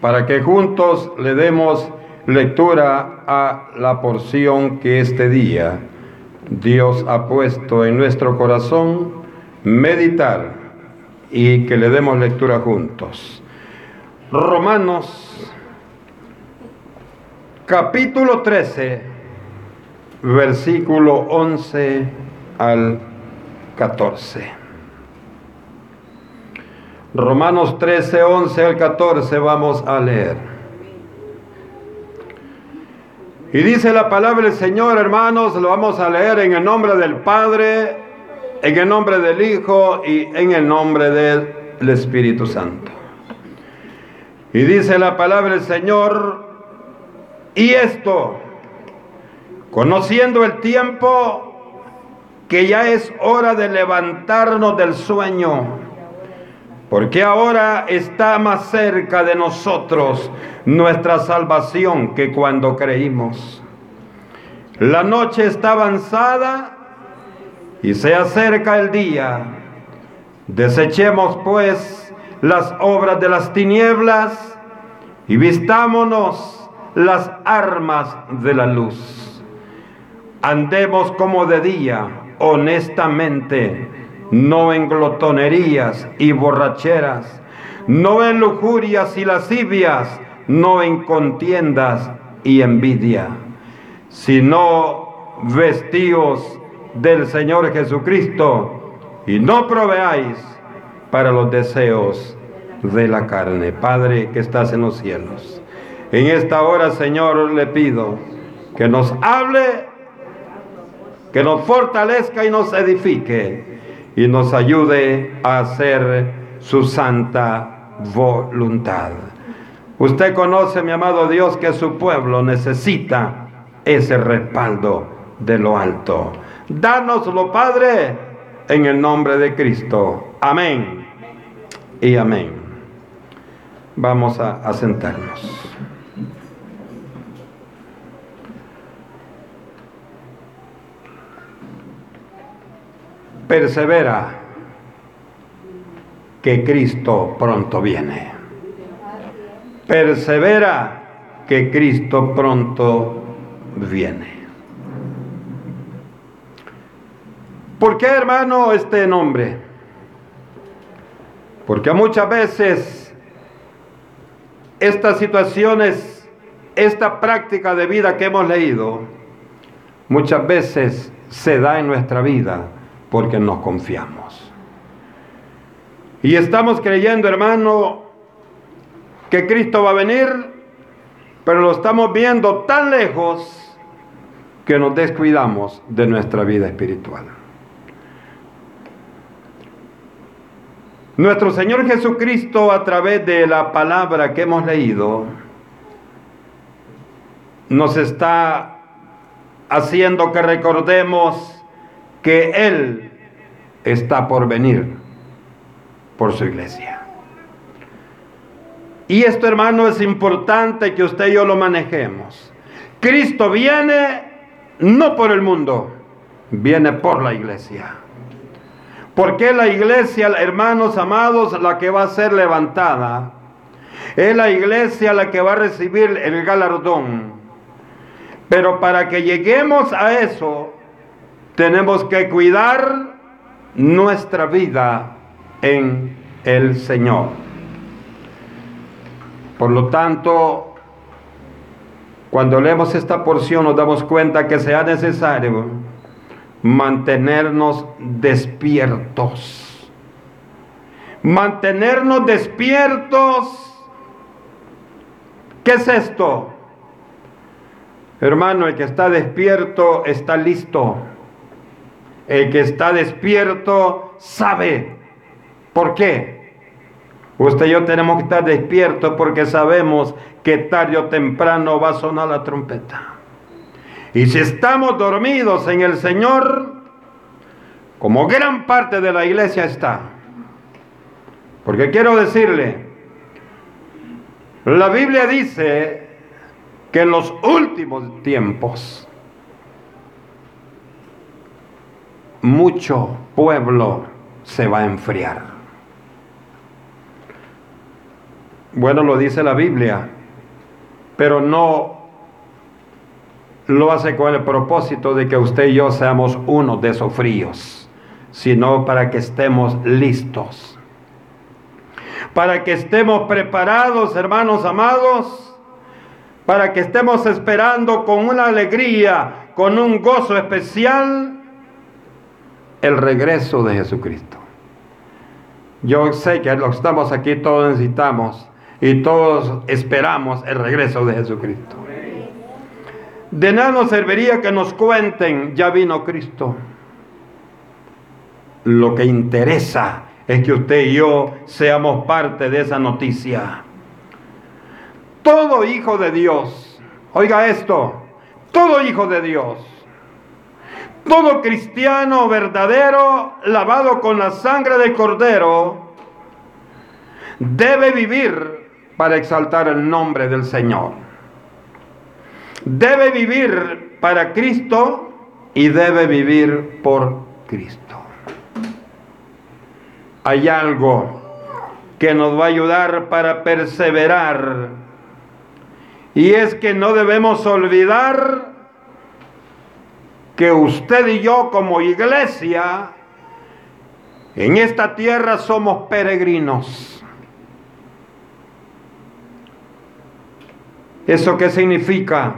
para que juntos le demos lectura a la porción que este día Dios ha puesto en nuestro corazón, meditar y que le demos lectura juntos. Romanos capítulo 13, versículo 11 al 14. Romanos 13, 11 al 14 vamos a leer. Y dice la palabra del Señor, hermanos, lo vamos a leer en el nombre del Padre, en el nombre del Hijo y en el nombre del Espíritu Santo. Y dice la palabra del Señor, y esto, conociendo el tiempo, que ya es hora de levantarnos del sueño porque ahora está más cerca de nosotros nuestra salvación que cuando creímos. La noche está avanzada y se acerca el día. Desechemos pues las obras de las tinieblas y vistámonos las armas de la luz. Andemos como de día, honestamente no en glotonerías y borracheras, no en lujurias y lascivias, no en contiendas y envidia, sino vestíos del Señor Jesucristo y no proveáis para los deseos de la carne. Padre que estás en los cielos, en esta hora, Señor, le pido que nos hable, que nos fortalezca y nos edifique y nos ayude a hacer su santa voluntad. Usted conoce, mi amado Dios, que su pueblo necesita ese respaldo de lo alto. Dánoslo, Padre, en el nombre de Cristo. Amén y amén. Vamos a, a sentarnos. Persevera, que Cristo pronto viene. Persevera, que Cristo pronto viene. ¿Por qué, hermano, este nombre? Porque muchas veces estas situaciones, esta práctica de vida que hemos leído, muchas veces se da en nuestra vida porque nos confiamos. Y estamos creyendo, hermano, que Cristo va a venir, pero lo estamos viendo tan lejos que nos descuidamos de nuestra vida espiritual. Nuestro Señor Jesucristo a través de la palabra que hemos leído nos está haciendo que recordemos que Él está por venir por su iglesia. Y esto, hermano, es importante que usted y yo lo manejemos. Cristo viene no por el mundo, viene por la iglesia. Porque la iglesia, hermanos amados, la que va a ser levantada. Es la iglesia la que va a recibir el galardón. Pero para que lleguemos a eso, tenemos que cuidar nuestra vida en el Señor. Por lo tanto, cuando leemos esta porción nos damos cuenta que sea necesario mantenernos despiertos. Mantenernos despiertos. ¿Qué es esto? Hermano, el que está despierto está listo. El que está despierto sabe. ¿Por qué? Usted y yo tenemos que estar despiertos porque sabemos que tarde o temprano va a sonar la trompeta. Y si estamos dormidos en el Señor, como gran parte de la iglesia está, porque quiero decirle, la Biblia dice que en los últimos tiempos mucho pueblo se va a enfriar. Bueno, lo dice la Biblia, pero no lo hace con el propósito de que usted y yo seamos uno de esos fríos, sino para que estemos listos. Para que estemos preparados, hermanos amados, para que estemos esperando con una alegría, con un gozo especial, el regreso de Jesucristo. Yo sé que los que estamos aquí todos necesitamos y todos esperamos el regreso de Jesucristo. De nada nos serviría que nos cuenten, ya vino Cristo. Lo que interesa es que usted y yo seamos parte de esa noticia. Todo hijo de Dios, oiga esto, todo hijo de Dios, todo cristiano verdadero, lavado con la sangre del cordero, debe vivir para exaltar el nombre del Señor debe vivir para Cristo y debe vivir por Cristo. Hay algo que nos va a ayudar para perseverar y es que no debemos olvidar que usted y yo como iglesia en esta tierra somos peregrinos. ¿Eso qué significa?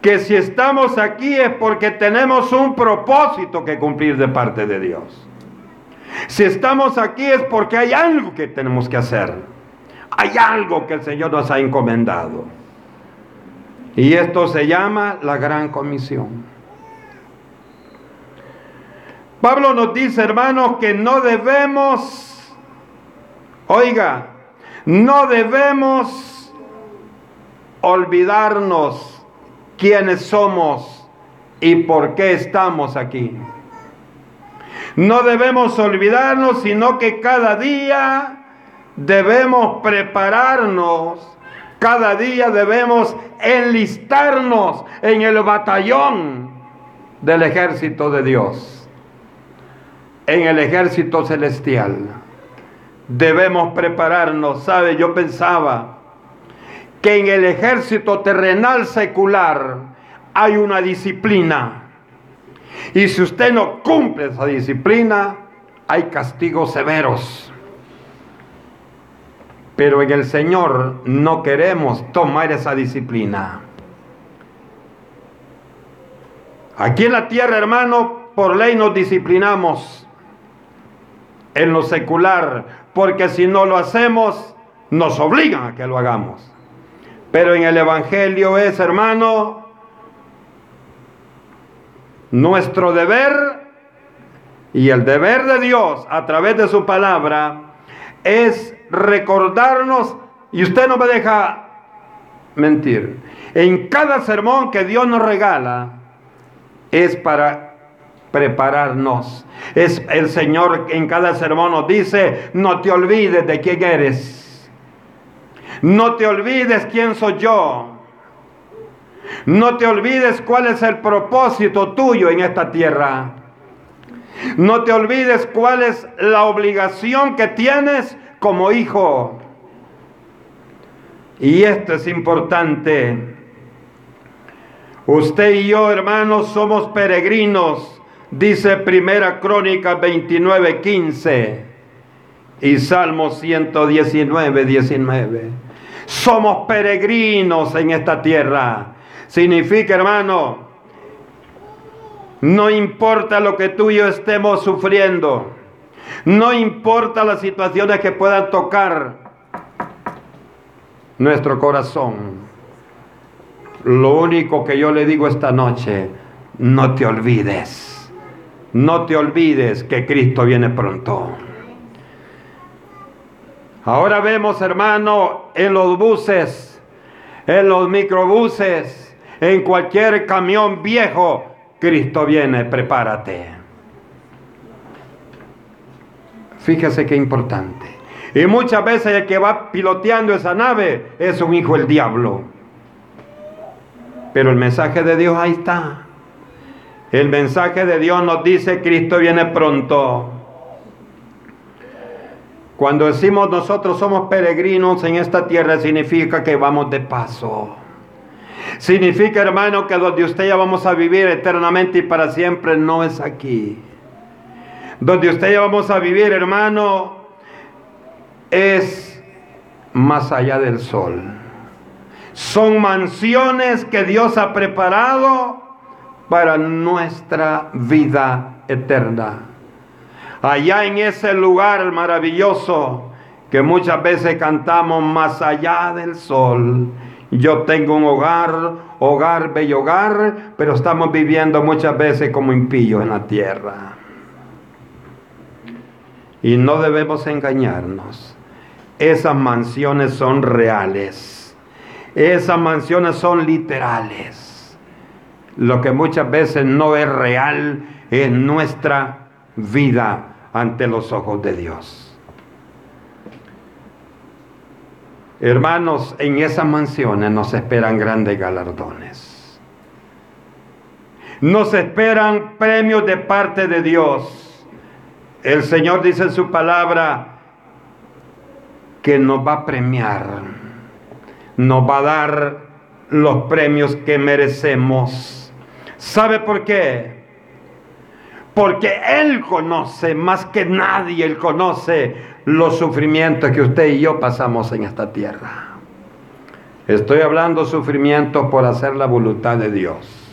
que si estamos aquí es porque tenemos un propósito que cumplir de parte de Dios. Si estamos aquí es porque hay algo que tenemos que hacer. Hay algo que el Señor nos ha encomendado. Y esto se llama la gran comisión. Pablo nos dice, hermanos, que no debemos, oiga, no debemos olvidarnos quiénes somos y por qué estamos aquí. No debemos olvidarnos, sino que cada día debemos prepararnos, cada día debemos enlistarnos en el batallón del ejército de Dios, en el ejército celestial. Debemos prepararnos, ¿sabe? Yo pensaba, que en el ejército terrenal secular hay una disciplina. Y si usted no cumple esa disciplina, hay castigos severos. Pero en el Señor no queremos tomar esa disciplina. Aquí en la tierra, hermano, por ley nos disciplinamos en lo secular, porque si no lo hacemos, nos obligan a que lo hagamos. Pero en el Evangelio es, hermano, nuestro deber y el deber de Dios a través de su palabra es recordarnos, y usted no me deja mentir, en cada sermón que Dios nos regala es para prepararnos. Es el Señor en cada sermón nos dice, no te olvides de quién eres no te olvides quién soy yo. No te olvides cuál es el propósito tuyo en esta tierra. No te olvides cuál es la obligación que tienes como hijo. Y esto es importante. Usted y yo, hermanos, somos peregrinos, dice Primera Crónica 29, 15 y Salmo 119, 19. Somos peregrinos en esta tierra. Significa, hermano, no importa lo que tú y yo estemos sufriendo. No importa las situaciones que puedan tocar nuestro corazón. Lo único que yo le digo esta noche, no te olvides. No te olvides que Cristo viene pronto. Ahora vemos, hermano, en los buses, en los microbuses, en cualquier camión viejo, Cristo viene, prepárate. Fíjese qué importante. Y muchas veces el que va piloteando esa nave es un hijo del diablo. Pero el mensaje de Dios ahí está. El mensaje de Dios nos dice, Cristo viene pronto. Cuando decimos nosotros somos peregrinos en esta tierra, significa que vamos de paso. Significa, hermano, que donde usted ya vamos a vivir eternamente y para siempre no es aquí. Donde usted ya vamos a vivir, hermano, es más allá del sol. Son mansiones que Dios ha preparado para nuestra vida eterna. Allá en ese lugar maravilloso que muchas veces cantamos más allá del sol. Yo tengo un hogar, hogar, bello hogar, pero estamos viviendo muchas veces como impíos en la tierra. Y no debemos engañarnos. Esas mansiones son reales. Esas mansiones son literales. Lo que muchas veces no es real es nuestra vida ante los ojos de Dios. Hermanos, en esas mansiones nos esperan grandes galardones. Nos esperan premios de parte de Dios. El Señor dice en su palabra que nos va a premiar, nos va a dar los premios que merecemos. ¿Sabe por qué? Porque Él conoce más que nadie, Él conoce los sufrimientos que usted y yo pasamos en esta tierra. Estoy hablando sufrimiento por hacer la voluntad de Dios.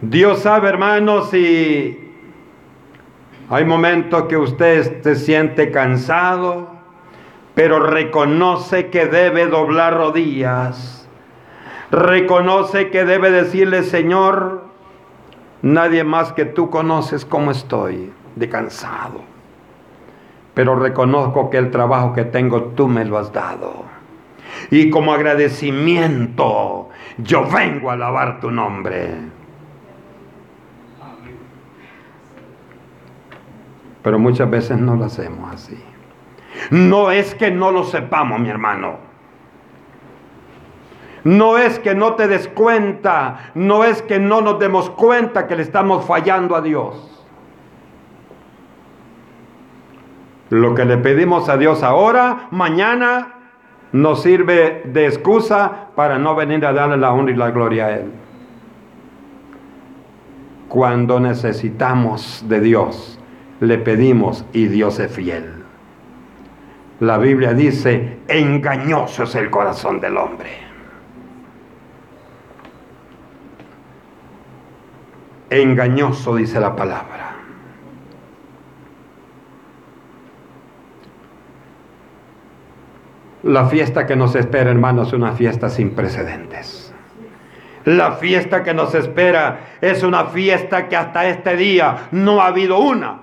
Dios sabe, hermanos, si hay momentos que usted se siente cansado, pero reconoce que debe doblar rodillas. Reconoce que debe decirle, Señor, nadie más que tú conoces cómo estoy de cansado. Pero reconozco que el trabajo que tengo tú me lo has dado. Y como agradecimiento, yo vengo a alabar tu nombre. Pero muchas veces no lo hacemos así. No es que no lo sepamos, mi hermano. No es que no te des cuenta, no es que no nos demos cuenta que le estamos fallando a Dios. Lo que le pedimos a Dios ahora, mañana, nos sirve de excusa para no venir a darle la honra y la gloria a Él. Cuando necesitamos de Dios, le pedimos y Dios es fiel. La Biblia dice, engañoso es el corazón del hombre. Engañoso dice la palabra. La fiesta que nos espera, hermanos, es una fiesta sin precedentes. La fiesta que nos espera es una fiesta que hasta este día no ha habido una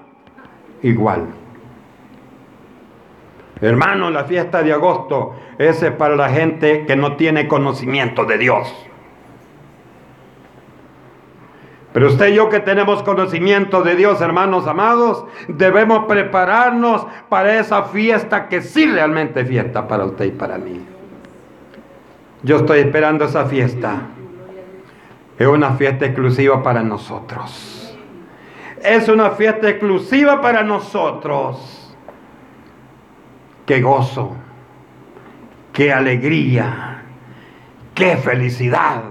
igual. Hermano, la fiesta de agosto es para la gente que no tiene conocimiento de Dios. Pero usted y yo que tenemos conocimiento de Dios, hermanos amados, debemos prepararnos para esa fiesta que sí realmente es fiesta para usted y para mí. Yo estoy esperando esa fiesta. Es una fiesta exclusiva para nosotros es una fiesta exclusiva para nosotros. Qué gozo, qué alegría, qué felicidad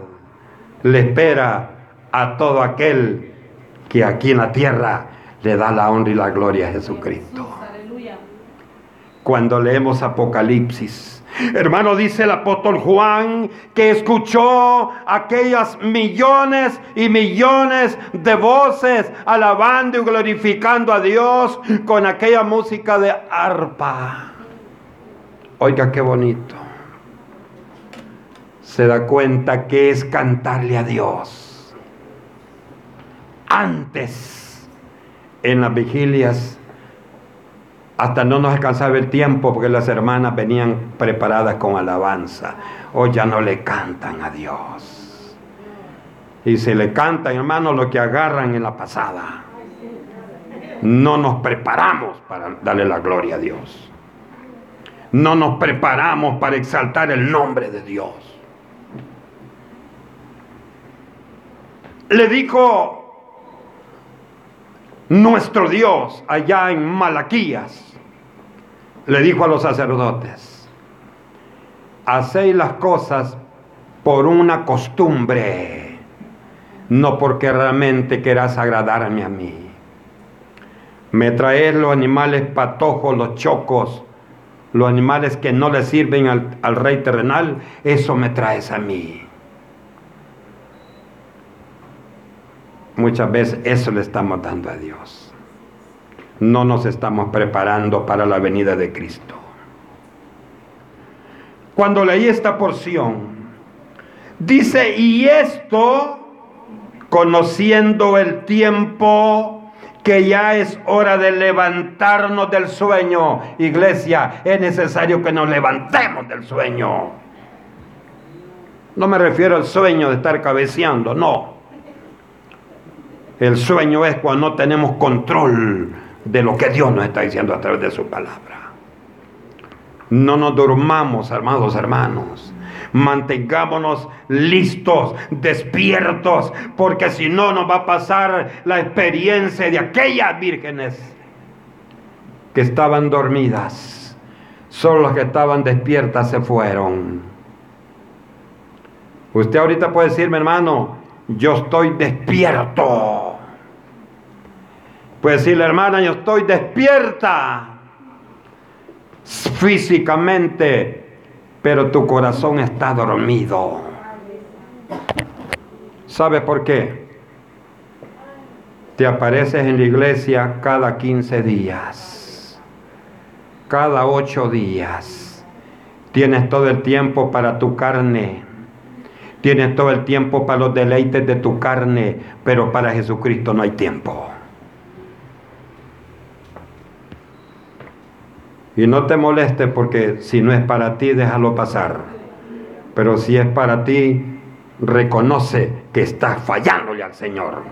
le espera a todo aquel que aquí en la tierra le da la honra y la gloria a Jesucristo. Cuando leemos Apocalipsis, Hermano, dice el apóstol Juan que escuchó aquellas millones y millones de voces alabando y glorificando a Dios con aquella música de arpa. Oiga, qué bonito. Se da cuenta que es cantarle a Dios. Antes, en las vigilias, hasta no nos alcanzaba el tiempo porque las hermanas venían preparadas con alabanza. Hoy ya no le cantan a Dios. Y se le cantan, hermanos, lo que agarran en la pasada. No nos preparamos para darle la gloria a Dios. No nos preparamos para exaltar el nombre de Dios. Le dijo nuestro Dios, allá en Malaquías, le dijo a los sacerdotes, hacéis las cosas por una costumbre, no porque realmente querás agradarme a mí. Me traes los animales patojos, los chocos, los animales que no le sirven al, al rey terrenal, eso me traes a mí. Muchas veces eso le estamos dando a Dios. No nos estamos preparando para la venida de Cristo. Cuando leí esta porción, dice, y esto, conociendo el tiempo, que ya es hora de levantarnos del sueño. Iglesia, es necesario que nos levantemos del sueño. No me refiero al sueño de estar cabeceando, no. El sueño es cuando no tenemos control de lo que Dios nos está diciendo a través de su palabra. No nos durmamos, amados hermanos. Mantengámonos listos, despiertos, porque si no nos va a pasar la experiencia de aquellas vírgenes que estaban dormidas. Solo las que estaban despiertas se fueron. Usted ahorita puede decirme, hermano, yo estoy despierto. Puede decirle, hermana, yo estoy despierta físicamente, pero tu corazón está dormido. ¿Sabe por qué? Te apareces en la iglesia cada 15 días, cada 8 días. Tienes todo el tiempo para tu carne. Tienes todo el tiempo para los deleites de tu carne, pero para Jesucristo no hay tiempo. Y no te moleste porque si no es para ti, déjalo pasar. Pero si es para ti, reconoce que estás fallándole al Señor.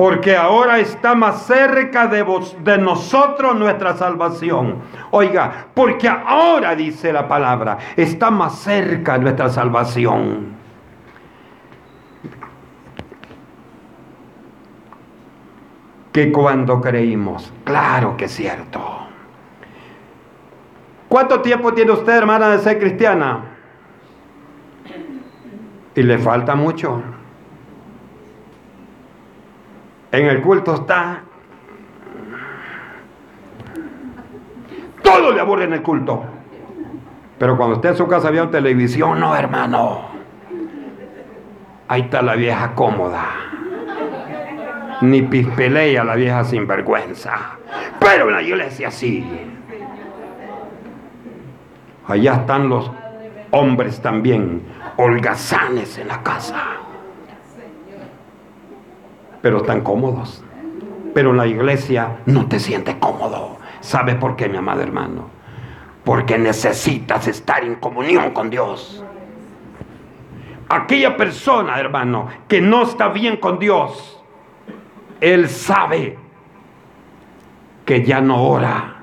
Porque ahora está más cerca de, vos, de nosotros nuestra salvación. Oiga, porque ahora dice la palabra, está más cerca nuestra salvación. que cuando creímos. Claro que es cierto. ¿Cuánto tiempo tiene usted, hermana, de ser cristiana? Y le falta mucho. En el culto está. Todo le aburre en el culto. Pero cuando usted en su casa vio televisión, no, hermano. Ahí está la vieja cómoda ni pispelea la vieja sinvergüenza. Pero en la iglesia sí. Allá están los hombres también, holgazanes en la casa. Pero están cómodos. Pero en la iglesia no te sientes cómodo. ¿Sabes por qué, mi amado hermano? Porque necesitas estar en comunión con Dios. Aquella persona, hermano, que no está bien con Dios, él sabe que ya no ora.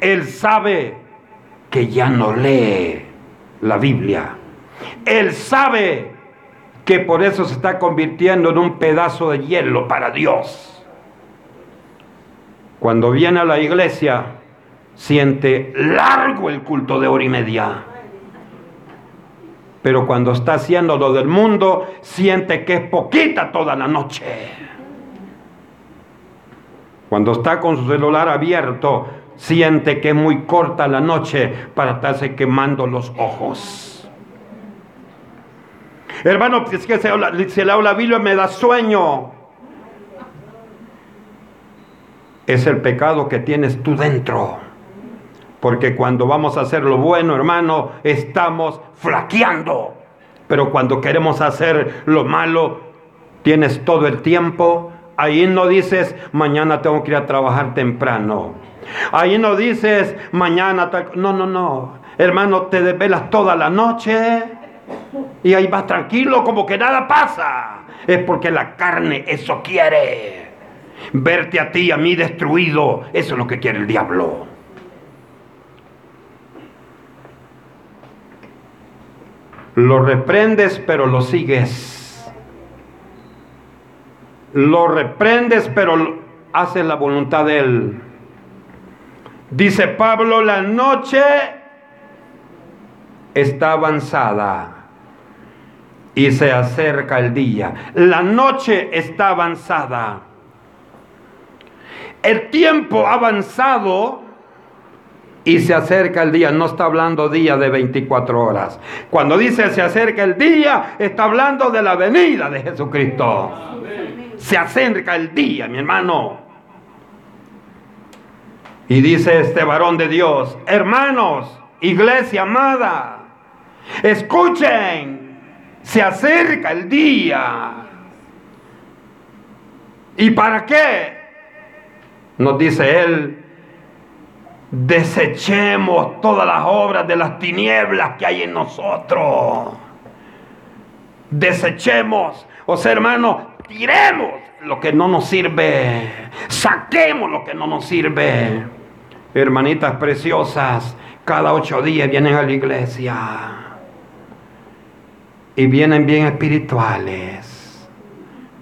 Él sabe que ya no lee la Biblia. Él sabe que por eso se está convirtiendo en un pedazo de hielo para Dios. Cuando viene a la iglesia, siente largo el culto de hora y media. Pero cuando está haciendo lo del mundo, siente que es poquita toda la noche. Cuando está con su celular abierto, siente que es muy corta la noche para estarse quemando los ojos. Hermano, es que si leo la Biblia me da sueño. Es el pecado que tienes tú dentro. Porque cuando vamos a hacer lo bueno, hermano, estamos flaqueando. Pero cuando queremos hacer lo malo, tienes todo el tiempo Ahí no dices, mañana tengo que ir a trabajar temprano. Ahí no dices, mañana... No, no, no. Hermano, te desvelas toda la noche y ahí vas tranquilo como que nada pasa. Es porque la carne eso quiere. Verte a ti, a mí destruido. Eso es lo que quiere el diablo. Lo reprendes, pero lo sigues. Lo reprendes, pero haces la voluntad de Él. Dice Pablo, la noche está avanzada y se acerca el día. La noche está avanzada. El tiempo ha avanzado y se acerca el día. No está hablando día de 24 horas. Cuando dice se acerca el día, está hablando de la venida de Jesucristo. Se acerca el día, mi hermano. Y dice este varón de Dios, hermanos, iglesia amada, escuchen, se acerca el día. ¿Y para qué? Nos dice él, desechemos todas las obras de las tinieblas que hay en nosotros. Desechemos, o sea, hermano, tiremos lo que no nos sirve, saquemos lo que no nos sirve. Hermanitas preciosas, cada ocho días vienen a la iglesia y vienen bien espirituales.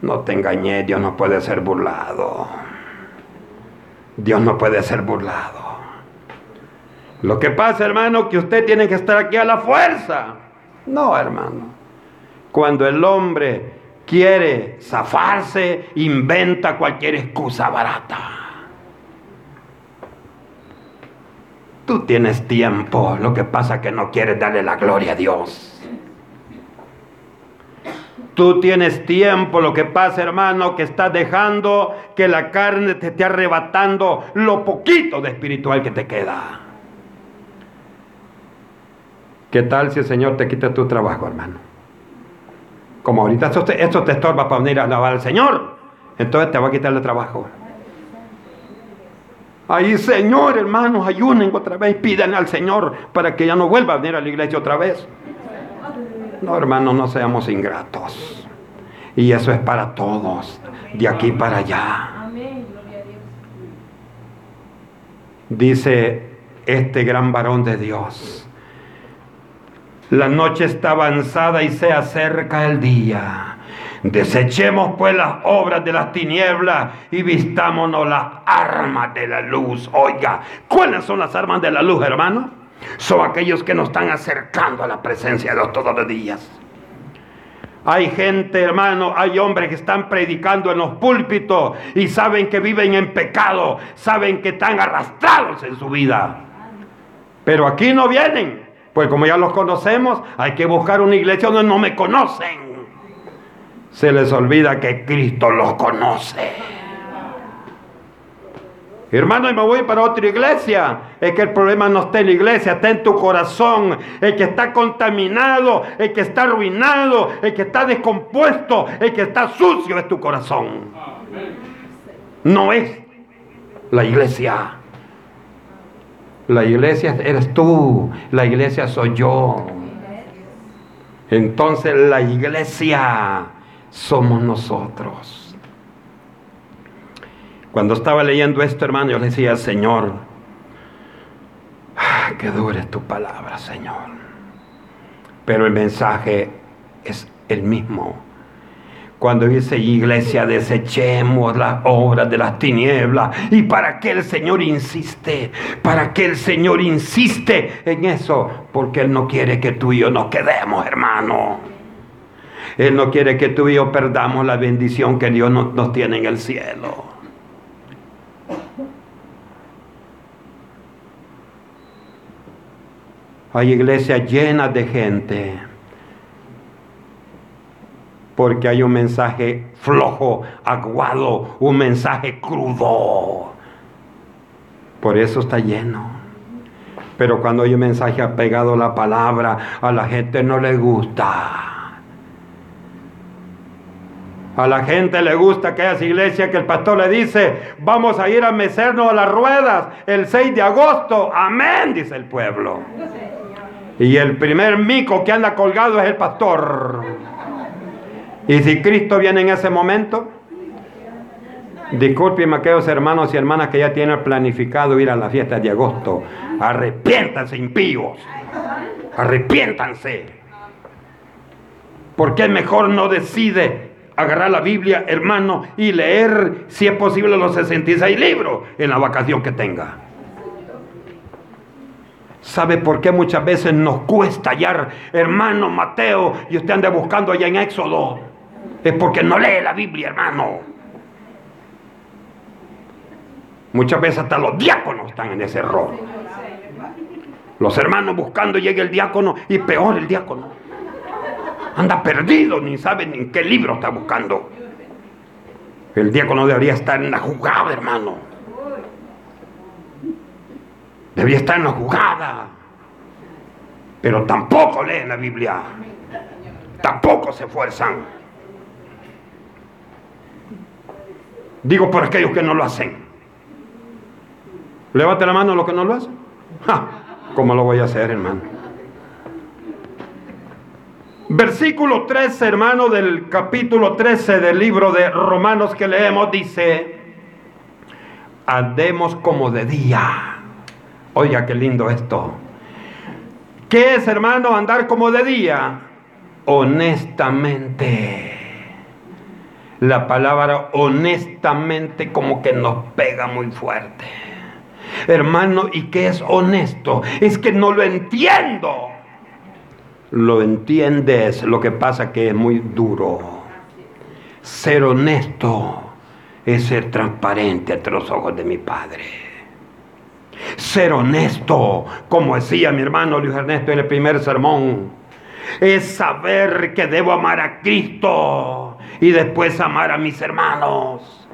No te engañes, Dios no puede ser burlado. Dios no puede ser burlado. Lo que pasa, hermano, que usted tiene que estar aquí a la fuerza. No, hermano. Cuando el hombre quiere zafarse, inventa cualquier excusa barata. Tú tienes tiempo, lo que pasa que no quieres darle la gloria a Dios. Tú tienes tiempo, lo que pasa hermano, que estás dejando que la carne te esté arrebatando lo poquito de espiritual que te queda. ¿Qué tal si el Señor te quita tu trabajo, hermano? Como ahorita esto te, esto te estorba para venir a alabar al Señor, entonces te va a quitar el trabajo. Ahí, Señor, hermanos, ayunen otra vez, pidan al Señor para que ya no vuelva a venir a la iglesia otra vez. No, hermanos, no seamos ingratos. Y eso es para todos, de aquí para allá. Dice este gran varón de Dios. La noche está avanzada y se acerca el día. Desechemos pues las obras de las tinieblas y vistámonos las armas de la luz. Oiga, ¿cuáles son las armas de la luz, hermano? Son aquellos que nos están acercando a la presencia de Dios todos los días. Hay gente, hermano, hay hombres que están predicando en los púlpitos y saben que viven en pecado, saben que están arrastrados en su vida. Pero aquí no vienen pues como ya los conocemos, hay que buscar una iglesia donde no me conocen. Se les olvida que Cristo los conoce. Hermano, y me voy para otra iglesia. Es que el problema no está en la iglesia, está en tu corazón. El que está contaminado, el que está arruinado, el que está descompuesto, el que está sucio es tu corazón. No es la iglesia. La iglesia eres tú, la iglesia soy yo. Entonces la iglesia somos nosotros. Cuando estaba leyendo esto, hermano, yo le decía, Señor, ah, que dure tu palabra, Señor. Pero el mensaje es el mismo. Cuando dice iglesia, desechemos las obras de las tinieblas. ¿Y para qué el Señor insiste? ¿Para qué el Señor insiste en eso? Porque Él no quiere que tú y yo nos quedemos, hermano. Él no quiere que tú y yo perdamos la bendición que Dios nos, nos tiene en el cielo. Hay iglesias llenas de gente porque hay un mensaje flojo, aguado, un mensaje crudo. Por eso está lleno. Pero cuando hay un mensaje apegado a la palabra, a la gente no le gusta. A la gente le gusta aquellas iglesias que el pastor le dice, vamos a ir a mecernos a las ruedas el 6 de agosto. Amén, dice el pueblo. Y el primer mico que anda colgado es el pastor. Y si Cristo viene en ese momento, disculpen aquellos hermanos y hermanas que ya tienen planificado ir a la fiesta de agosto. Arrepiéntanse, impíos. Arrepiéntanse. ¿Por qué mejor no decide agarrar la Biblia, hermano, y leer, si es posible, los 66 libros en la vacación que tenga? ¿Sabe por qué muchas veces nos cuesta hallar, hermano Mateo, y usted anda buscando allá en Éxodo? Es porque no lee la Biblia, hermano. Muchas veces hasta los diáconos están en ese error. Los hermanos buscando, llega el diácono y peor el diácono. Anda perdido, ni sabe ni en qué libro está buscando. El diácono debería estar en la jugada, hermano. Debería estar en la jugada. Pero tampoco leen la Biblia. Tampoco se esfuerzan. Digo por aquellos que no lo hacen. Levante la mano a los que no lo hacen. ¿Cómo lo voy a hacer, hermano? Versículo 13, hermano, del capítulo 13 del libro de Romanos que leemos, dice, andemos como de día. Oiga, qué lindo esto. ¿Qué es, hermano, andar como de día? Honestamente. La palabra honestamente como que nos pega muy fuerte. Hermano, ¿y qué es honesto? Es que no lo entiendo. Lo entiendes, lo que pasa que es muy duro. Ser honesto es ser transparente ante los ojos de mi Padre. Ser honesto, como decía mi hermano Luis Ernesto en el primer sermón, es saber que debo amar a Cristo y después amar a mis hermanos.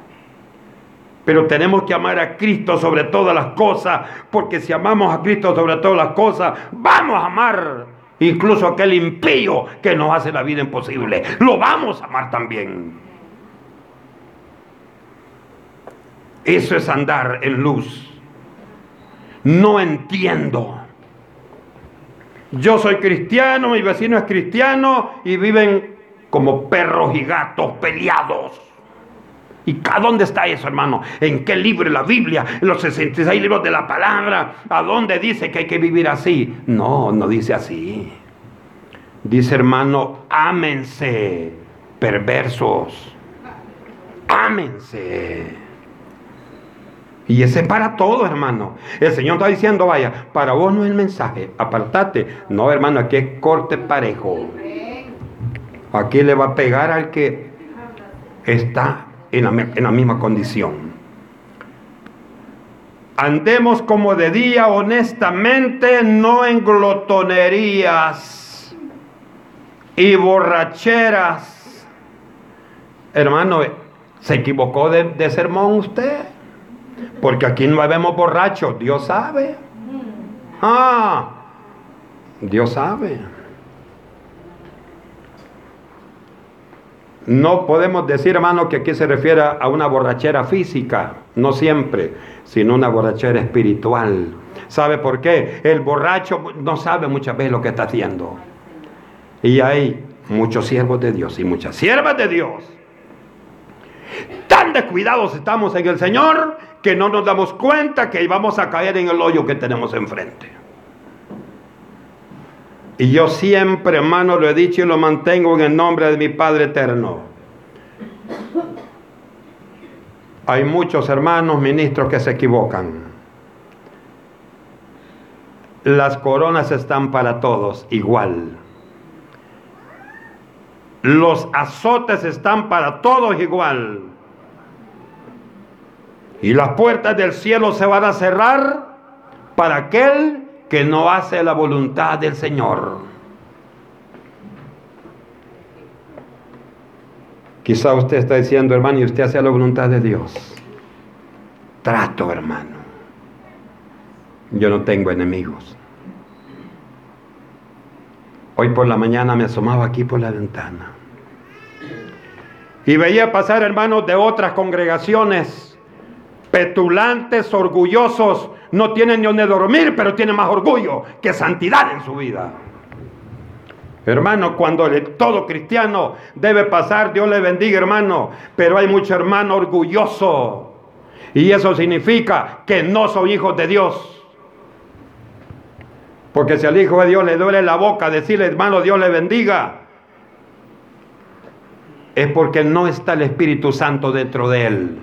Pero tenemos que amar a Cristo sobre todas las cosas, porque si amamos a Cristo sobre todas las cosas, vamos a amar incluso aquel impío que nos hace la vida imposible. Lo vamos a amar también. Eso es andar en luz. No entiendo. Yo soy cristiano, mi vecino es cristiano y viven como perros y gatos peleados. ¿Y a dónde está eso, hermano? ¿En qué libro la Biblia? ¿En los 66 libros de la palabra? ¿A dónde dice que hay que vivir así? No, no dice así. Dice, hermano, ámense, perversos. Ámense. Y ese para todo, hermano. El Señor está diciendo, vaya, para vos no es el mensaje, apartate. No, hermano, aquí es corte parejo. Aquí le va a pegar al que está en la, misma condición. Andemos como de día honestamente, no en glotonerías y borracheras. Hermano, ¿se equivocó de, de sermón usted? Porque aquí no vemos borrachos, Dios sabe. Ah, Dios sabe. No podemos decir, hermano, que aquí se refiere a una borrachera física, no siempre, sino una borrachera espiritual. ¿Sabe por qué? El borracho no sabe muchas veces lo que está haciendo. Y hay muchos siervos de Dios y muchas siervas de Dios. Tan descuidados estamos en el Señor que no nos damos cuenta que íbamos a caer en el hoyo que tenemos enfrente. Y yo siempre, hermano, lo he dicho y lo mantengo en el nombre de mi Padre eterno. Hay muchos hermanos ministros que se equivocan. Las coronas están para todos igual. Los azotes están para todos igual. Y las puertas del cielo se van a cerrar para aquel que no hace la voluntad del Señor. Quizá usted está diciendo, hermano, y usted hace la voluntad de Dios. Trato, hermano. Yo no tengo enemigos. Hoy por la mañana me asomaba aquí por la ventana. Y veía pasar hermanos de otras congregaciones, petulantes, orgullosos, no tienen ni donde dormir, pero tienen más orgullo que santidad en su vida. Hermano, cuando todo cristiano debe pasar, Dios le bendiga, hermano, pero hay mucho hermano orgulloso. Y eso significa que no son hijos de Dios. Porque si al Hijo de Dios le duele la boca decirle, hermano, Dios le bendiga, es porque no está el Espíritu Santo dentro de él.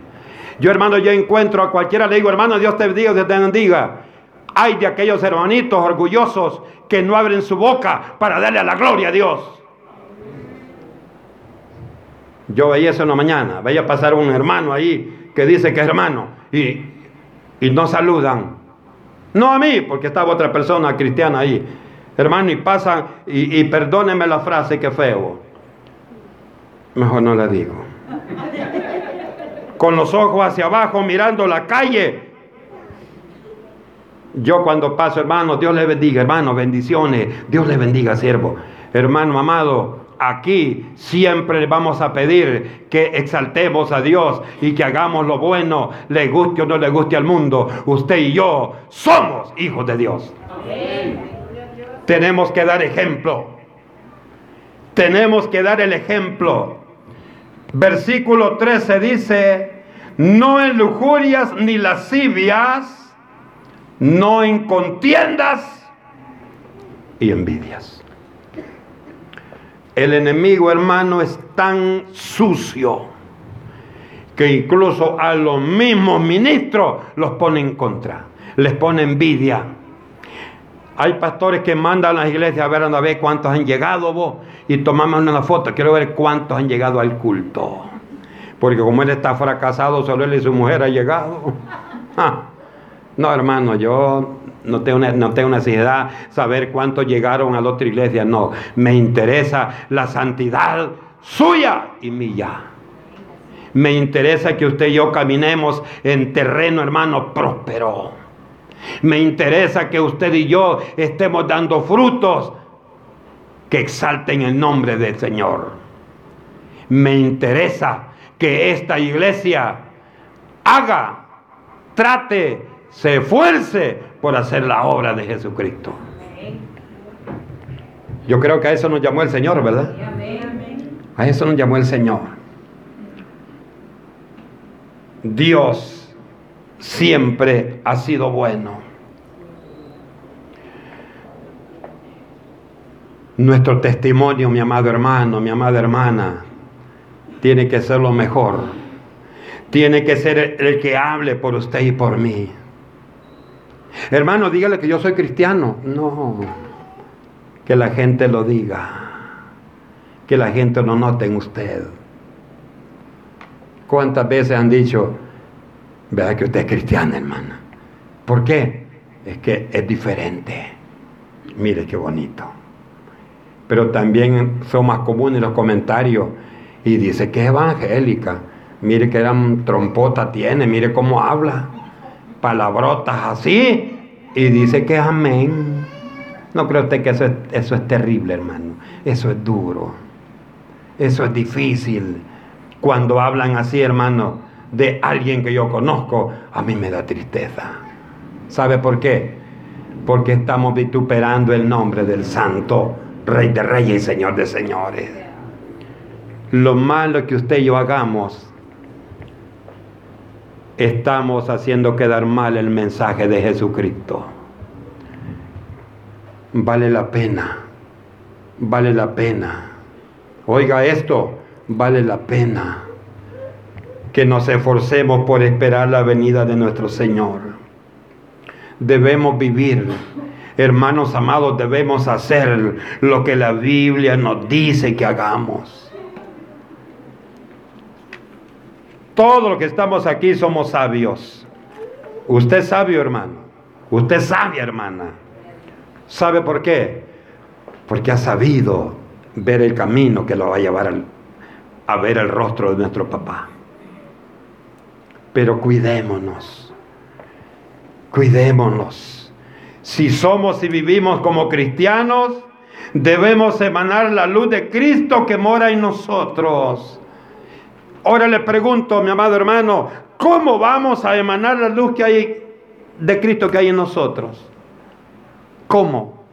Yo, hermano, yo encuentro a cualquiera, le digo, hermano, Dios te bendiga, Dios te bendiga. Hay de aquellos hermanitos orgullosos que no abren su boca para darle a la gloria a Dios. Yo veía eso en la mañana, veía pasar un hermano ahí que dice que es hermano y, y no saludan. No a mí, porque estaba otra persona cristiana ahí. Hermano, y pasan, y, y perdónenme la frase que feo. Mejor no la digo. Con los ojos hacia abajo, mirando la calle. Yo cuando paso, hermano, Dios le bendiga, hermano, bendiciones. Dios le bendiga, siervo. Hermano amado, aquí siempre vamos a pedir que exaltemos a Dios y que hagamos lo bueno, le guste o no le guste al mundo. Usted y yo somos hijos de Dios. Tenemos que dar ejemplo. Tenemos que dar el ejemplo. Versículo 13 dice, no en lujurias ni lascivias, no en contiendas y envidias. El enemigo, hermano, es tan sucio que incluso a los mismos ministros los pone en contra, les pone envidia. Hay pastores que mandan a las iglesias a ver, a ver cuántos han llegado vos y tomamos una foto. Quiero ver cuántos han llegado al culto. Porque como él está fracasado, solo él y su mujer han llegado. Ah. No, hermano, yo no tengo, una, no tengo necesidad saber cuántos llegaron a la otra iglesia. No, me interesa la santidad suya y mía. Me interesa que usted y yo caminemos en terreno, hermano, próspero. Me interesa que usted y yo estemos dando frutos que exalten el nombre del Señor. Me interesa que esta iglesia haga, trate, se esfuerce por hacer la obra de Jesucristo. Yo creo que a eso nos llamó el Señor, ¿verdad? A eso nos llamó el Señor. Dios siempre ha sido bueno. Nuestro testimonio, mi amado hermano, mi amada hermana, tiene que ser lo mejor. Tiene que ser el que hable por usted y por mí. Hermano, dígale que yo soy cristiano. No, que la gente lo diga. Que la gente lo note en usted. ¿Cuántas veces han dicho, vea que usted es cristiano, hermana? ¿Por qué? Es que es diferente. Mire qué bonito pero también son más comunes los comentarios y dice que es evangélica. Mire qué trompota tiene, mire cómo habla, palabrotas así, y dice que es amén. ¿No cree usted que eso es, eso es terrible, hermano? Eso es duro, eso es difícil. Cuando hablan así, hermano, de alguien que yo conozco, a mí me da tristeza. ¿Sabe por qué? Porque estamos vituperando el nombre del Santo Rey de Reyes y Señor de Señores. Lo malo que usted y yo hagamos, estamos haciendo quedar mal el mensaje de Jesucristo. Vale la pena, vale la pena. Oiga esto, vale la pena que nos esforcemos por esperar la venida de nuestro Señor. Debemos vivir Hermanos amados, debemos hacer lo que la Biblia nos dice que hagamos. Todos los que estamos aquí somos sabios. Usted es sabio, hermano. Usted es sabia, hermana. ¿Sabe por qué? Porque ha sabido ver el camino que lo va a llevar a ver el rostro de nuestro papá. Pero cuidémonos. Cuidémonos si somos y vivimos como cristianos, debemos emanar la luz de Cristo que mora en nosotros. Ahora le pregunto, mi amado hermano, ¿cómo vamos a emanar la luz que hay de Cristo que hay en nosotros? ¿Cómo?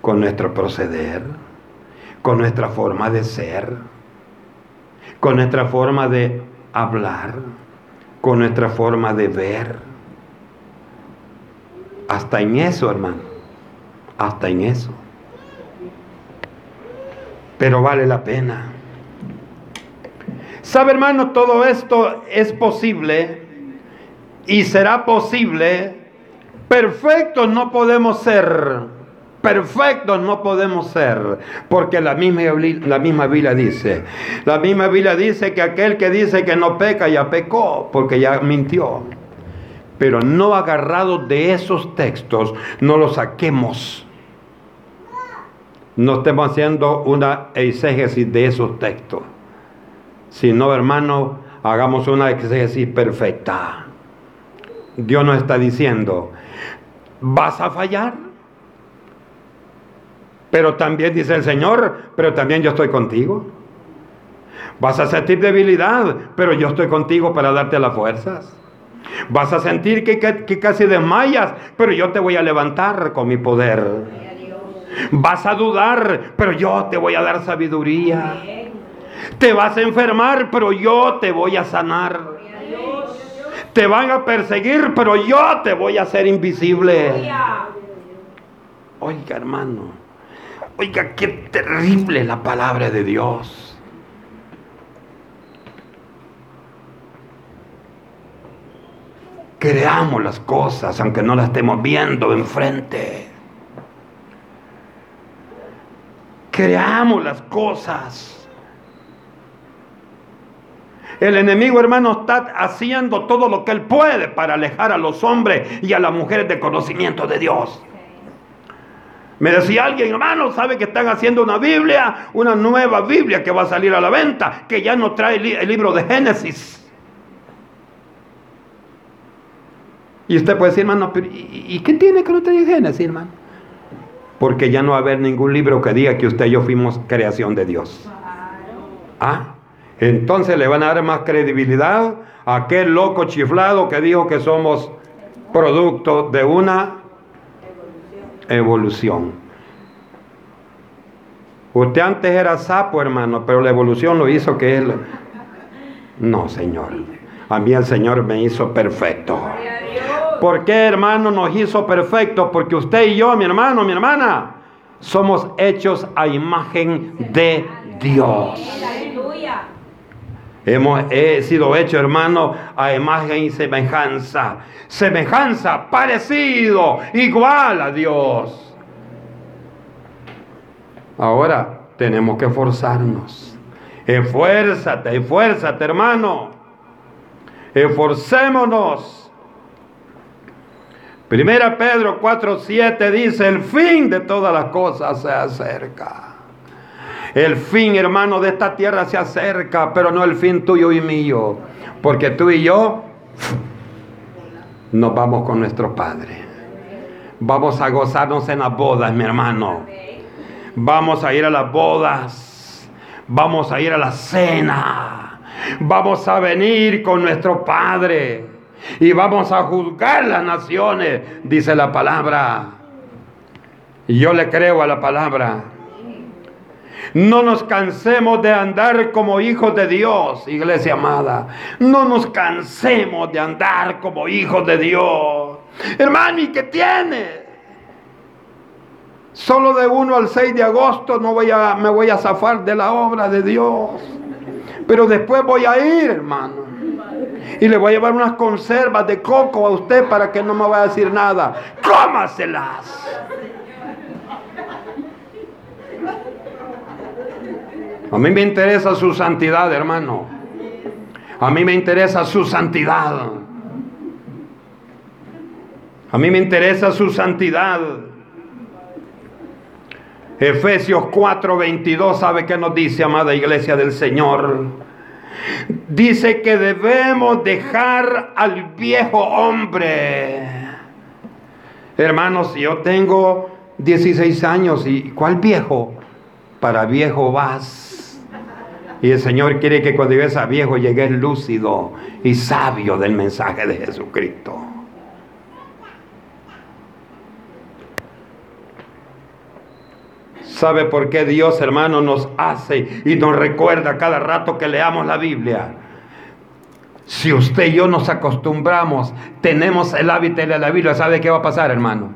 Con nuestro proceder, con nuestra forma de ser, con nuestra forma de hablar, con nuestra forma de ver hasta en eso, hermano. Hasta en eso. Pero vale la pena. ¿Sabe hermano? Todo esto es posible y será posible. Perfectos no podemos ser. Perfectos no podemos ser, porque la misma, la misma Biblia dice, la misma Biblia dice que aquel que dice que no peca ya pecó, porque ya mintió. Pero no agarrado de esos textos, no los saquemos. No estemos haciendo una exégesis de esos textos. sino hermano, hagamos una exégesis perfecta. Dios nos está diciendo, ¿vas a fallar? Pero también dice el Señor, pero también yo estoy contigo. Vas a sentir debilidad, pero yo estoy contigo para darte las fuerzas. Vas a sentir que, casi desmayas, pero yo te voy a levantar con mi poder. Vas a dudar, pero yo te voy a dar sabiduría. Te vas a enfermar, pero yo te voy a sanar. Te van a perseguir, pero yo te voy a hacer invisible. Oiga, hermano. Oiga, qué terrible la palabra de Dios. Creamos las cosas aunque no las estemos viendo enfrente. Creamos las cosas. El enemigo, hermano, está haciendo todo lo que él puede para alejar a los hombres y a las mujeres de conocimiento de Dios. Me decía alguien, hermano, ¿sabe que están haciendo una Biblia? Una nueva Biblia que va a salir a la venta, que ya no trae el libro de Génesis. Y usted puede decir, hermano, ¿y, qué tiene que no trae Génesis, hermano? Porque ya no va a haber ningún libro que diga que usted y yo fuimos creación de Dios. Ah, entonces le van a dar más credibilidad a aquel loco chiflado que dijo que somos producto de una evolución. Usted antes era sapo, hermano, pero la evolución lo hizo que él... No, Señor. A mí el Señor me hizo perfecto. ¿Por qué, hermano, nos hizo perfecto? Porque usted y yo, mi hermano, mi hermana, somos hechos a imagen de Dios. Hemos sido hechos, hermano, a imagen y semejanza. Semejanza, parecido, igual a Dios. Ahora tenemos que esforzarnos. Esfuérzate, esfuérzate, hermano. Esforcémonos. Primera Pedro 4:7 dice, el fin de todas las cosas se acerca. El fin, hermano, de esta tierra se acerca, pero no el fin tuyo y mío. Porque tú y yo nos vamos con nuestro Padre. Vamos a gozarnos en las bodas, mi hermano. Vamos a ir a las bodas. Vamos a ir a la cena. Vamos a venir con nuestro Padre. Y vamos a juzgar las naciones, dice la palabra. Y yo le creo a la palabra. No nos cansemos de andar como hijos de Dios, iglesia amada. No nos cansemos de andar como hijos de Dios. Hermano, ¿y qué tiene? Solo de 1 al 6 de agosto no voy a, me voy a zafar de la obra de Dios. Pero después voy a ir, hermano. Y le voy a llevar unas conservas de coco a usted para que no me vaya a decir nada. Cómaselas. A mí me interesa su santidad, hermano. A mí me interesa su santidad. A mí me interesa su santidad. Efesios 4:22, ¿sabe qué nos dice, amada iglesia del Señor? Dice que debemos dejar al viejo hombre. Hermanos, yo tengo 16 años y ¿cuál viejo? Para viejo vas. Y el Señor quiere que cuando llegues a viejo llegues lúcido y sabio del mensaje de Jesucristo. ¿Sabe por qué Dios, hermano, nos hace y nos recuerda cada rato que leamos la Biblia? Si usted y yo nos acostumbramos, tenemos el hábito de la Biblia, ¿sabe qué va a pasar, hermano?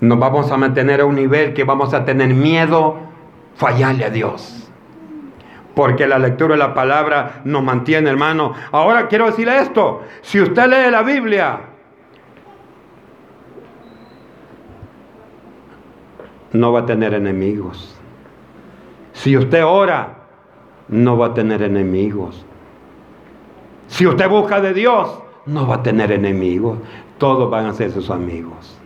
Nos vamos a mantener a un nivel que vamos a tener miedo fallarle a Dios. Porque la lectura de la palabra nos mantiene, hermano. Ahora quiero decirle esto, si usted lee la Biblia, no va a tener enemigos. Si usted ora, no va a tener enemigos. Si usted busca de Dios, no va a tener enemigos. Todos van a ser sus amigos.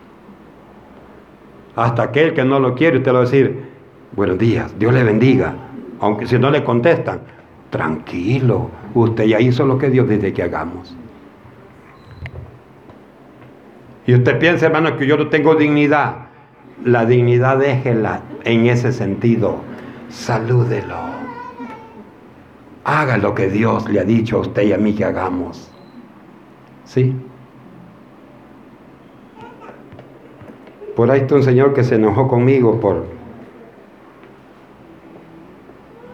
Hasta aquel que no lo quiere, usted le va a decir, buenos días, Dios le bendiga. Aunque si no le contestan, tranquilo, usted ya hizo lo que Dios dice que hagamos. Y usted piensa, hermano, que yo no tengo dignidad. La dignidad déjela en ese sentido. Salúdelo. Haga lo que Dios le ha dicho a usted y a mí que hagamos. ¿Sí? Por ahí está un señor que se enojó conmigo por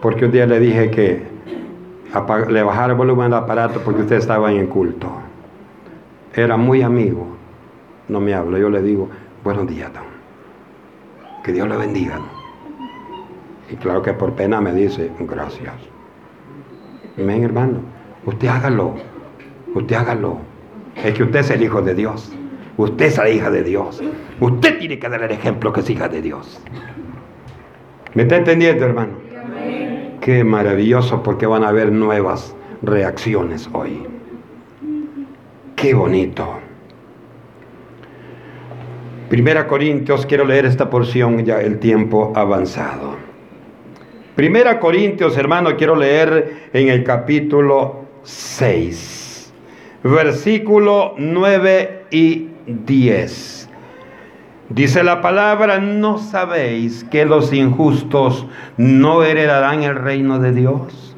porque un día le dije que le bajara el volumen del aparato porque usted estaba en el culto. Era muy amigo. No me habla. Yo le digo, buenos días, don. Que Dios le bendiga. Y claro que por pena me dice, gracias. Amén, hermano. Usted hágalo. Usted hágalo. Es que usted es el hijo de Dios. Usted es la hija de Dios. Usted tiene que dar el ejemplo que es hija de Dios. ¿Me está entendiendo, hermano? Qué maravilloso porque van a haber nuevas reacciones hoy. Qué bonito. Primera Corintios, quiero leer esta porción ya el tiempo avanzado. Primera Corintios, hermano, quiero leer en el capítulo 6, versículo 9 y 10. Dice la palabra, ¿no sabéis que los injustos no heredarán el reino de Dios?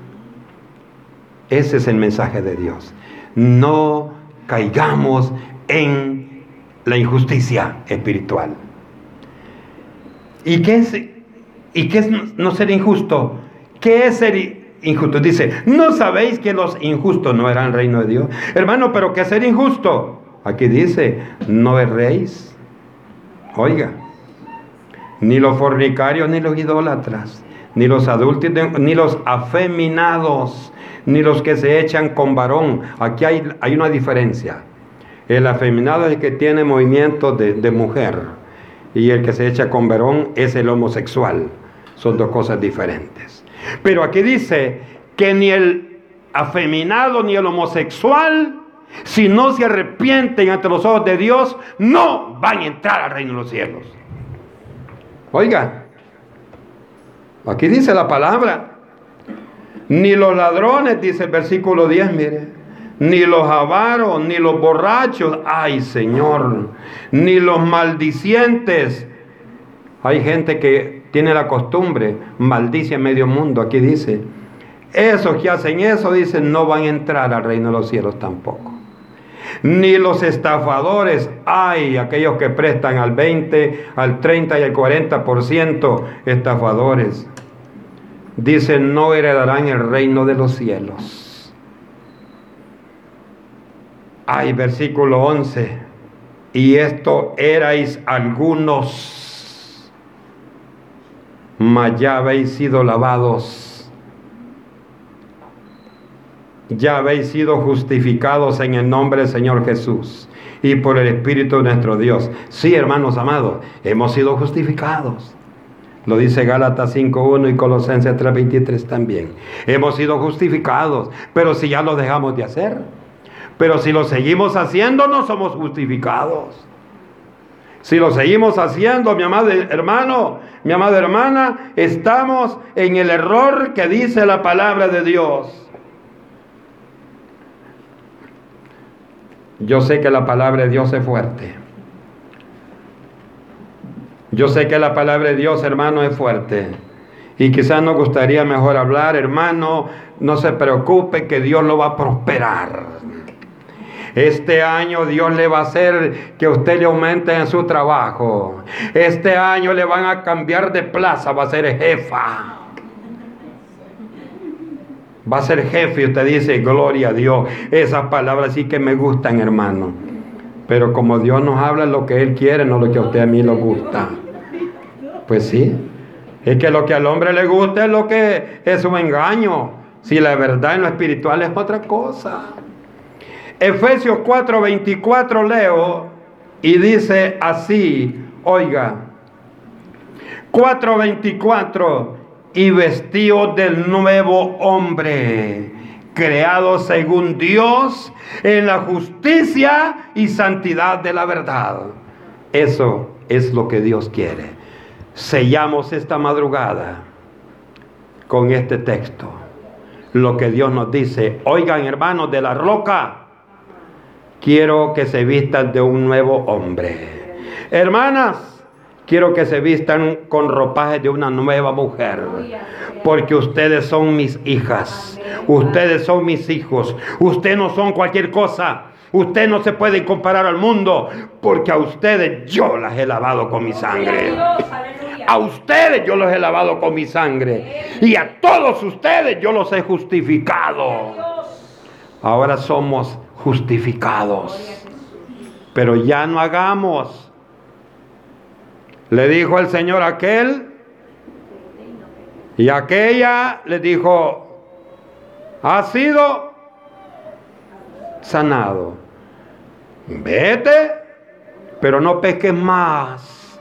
Ese es el mensaje de Dios. No caigamos en la injusticia espiritual. ¿Y qué es, y qué es no ser injusto? ¿Qué es ser injusto? Dice, ¿no sabéis que los injustos no eran reino de Dios? Hermano, pero ¿qué es ser injusto? Aquí dice, no erréis. Oiga, ni los fornicarios, ni los idólatras, ni los adultos, ni los afeminados, ni los que se echan con varón. Aquí hay, hay una diferencia. El afeminado es el que tiene movimiento de mujer y el que se echa con varón es el homosexual. Son dos cosas diferentes. Pero aquí dice que ni el afeminado ni el homosexual si no se arrepienten ante los ojos de Dios, no van a entrar al reino de los cielos. Oiga, aquí dice la palabra, ni los ladrones, dice el versículo 10, mire, ni los avaros, ni los borrachos, ay Señor, ni los maldicientes. Hay gente que tiene la costumbre, maldice a medio mundo, aquí dice, esos que hacen eso, dicen, no van a entrar al reino de los cielos tampoco ni los estafadores. Hay aquellos que prestan al 20, al 30 y al 40% estafadores. Dicen, no heredarán el reino de los cielos. Hay versículo 11. Y esto erais algunos, mas ya habéis sido lavados ya habéis sido justificados en el nombre del Señor Jesús y por el Espíritu de nuestro Dios. Sí, hermanos amados, hemos sido justificados. Lo dice Gálatas 5.1 y Colosenses 3.23 también. Hemos sido justificados, pero si ya lo dejamos de hacer, pero si lo seguimos haciendo, no somos justificados. Si lo seguimos haciendo, mi amado hermano, mi amada hermana, estamos en el error que dice la palabra de Dios. Yo sé que la palabra de Dios es fuerte. Yo sé que la palabra de Dios, hermano, es fuerte. Y quizás nos gustaría mejor hablar, hermano, no se preocupe que Dios lo va a prosperar. Este año Dios le va a hacer que usted le aumente en su trabajo. Este año le van a cambiar de plaza, va a ser jefa va a ser jefe y usted dice, gloria a Dios. Esas palabras sí que me gustan, hermano. Pero como Dios nos habla lo que Él quiere, no lo que a usted a mí le gusta. Pues sí, Es que lo que al hombre le gusta es lo que es un engaño. Si la verdad en lo espiritual es otra cosa. Efesios 4:24 leo y dice así, oiga, 4:24, y vestido del nuevo hombre, creado según Dios en la justicia y santidad de la verdad. Eso es lo que Dios quiere. Sellamos esta madrugada con este texto. Lo que Dios nos dice, oigan hermanos de la roca, quiero que se vistan de un nuevo hombre. Hermanas, quiero que se vistan con ropaje de una nueva mujer. Porque ustedes son mis hijas. Ustedes son mis hijos. Ustedes no son cualquier cosa. Usted no se puede comparar al mundo. Porque a ustedes yo las he lavado con mi sangre. A ustedes yo los he lavado con mi sangre. Y a todos ustedes yo los he justificado. Ahora somos justificados. Pero ya no hagamos. Le dijo el Señor aquel. Y aquella le dijo, ha sido sanado. Vete, pero no peques más.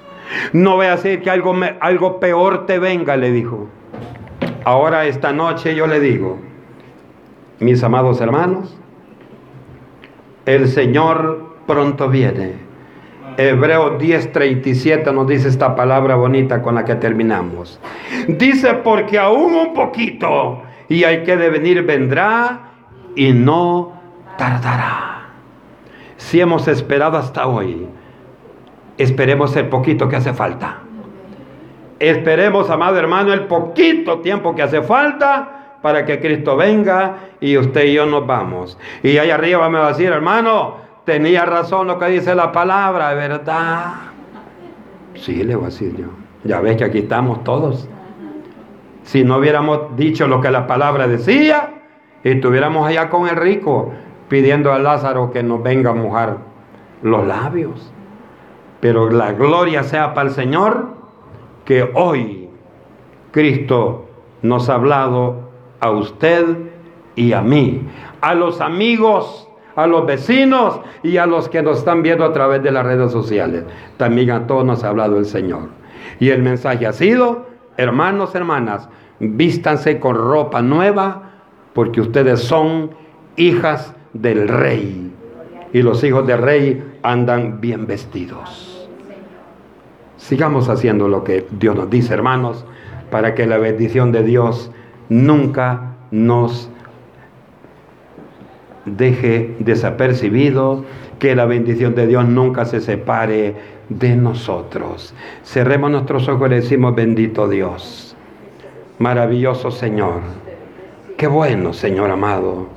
No voy a decir que algo, algo peor te venga, le dijo. Ahora esta noche yo le digo, mis amados hermanos, el Señor pronto viene. Hebreos 10:37 nos dice esta palabra bonita con la que terminamos. Dice, porque aún un poquito y hay que devenir vendrá y no tardará. Si hemos esperado hasta hoy, esperemos el poquito que hace falta. Esperemos, amado hermano, el poquito tiempo que hace falta para que Cristo venga y usted y yo nos vamos. Y ahí arriba me va a decir, hermano, tenía razón lo que dice la palabra, ¿verdad? Sí, le voy a decir yo. Ya ves que aquí estamos todos. Si no hubiéramos dicho lo que la palabra decía, y estuviéramos allá con el rico pidiendo a Lázaro que nos venga a mojar los labios. Pero la gloria sea para el Señor que hoy Cristo nos ha hablado a usted y a mí, a los amigos, a los vecinos y a los que nos están viendo a través de las redes sociales. También a todos nos ha hablado el Señor. Y el mensaje ha sido, hermanos, hermanas, vístanse con ropa nueva porque ustedes son hijas del rey. Y los hijos del rey andan bien vestidos. Sigamos haciendo lo que Dios nos dice, hermanos, para que la bendición de Dios nunca nos deje desapercibido, que la bendición de Dios nunca se separe de nosotros. Cerremos nuestros ojos y le decimos, bendito Dios, maravilloso Señor, qué bueno Señor amado,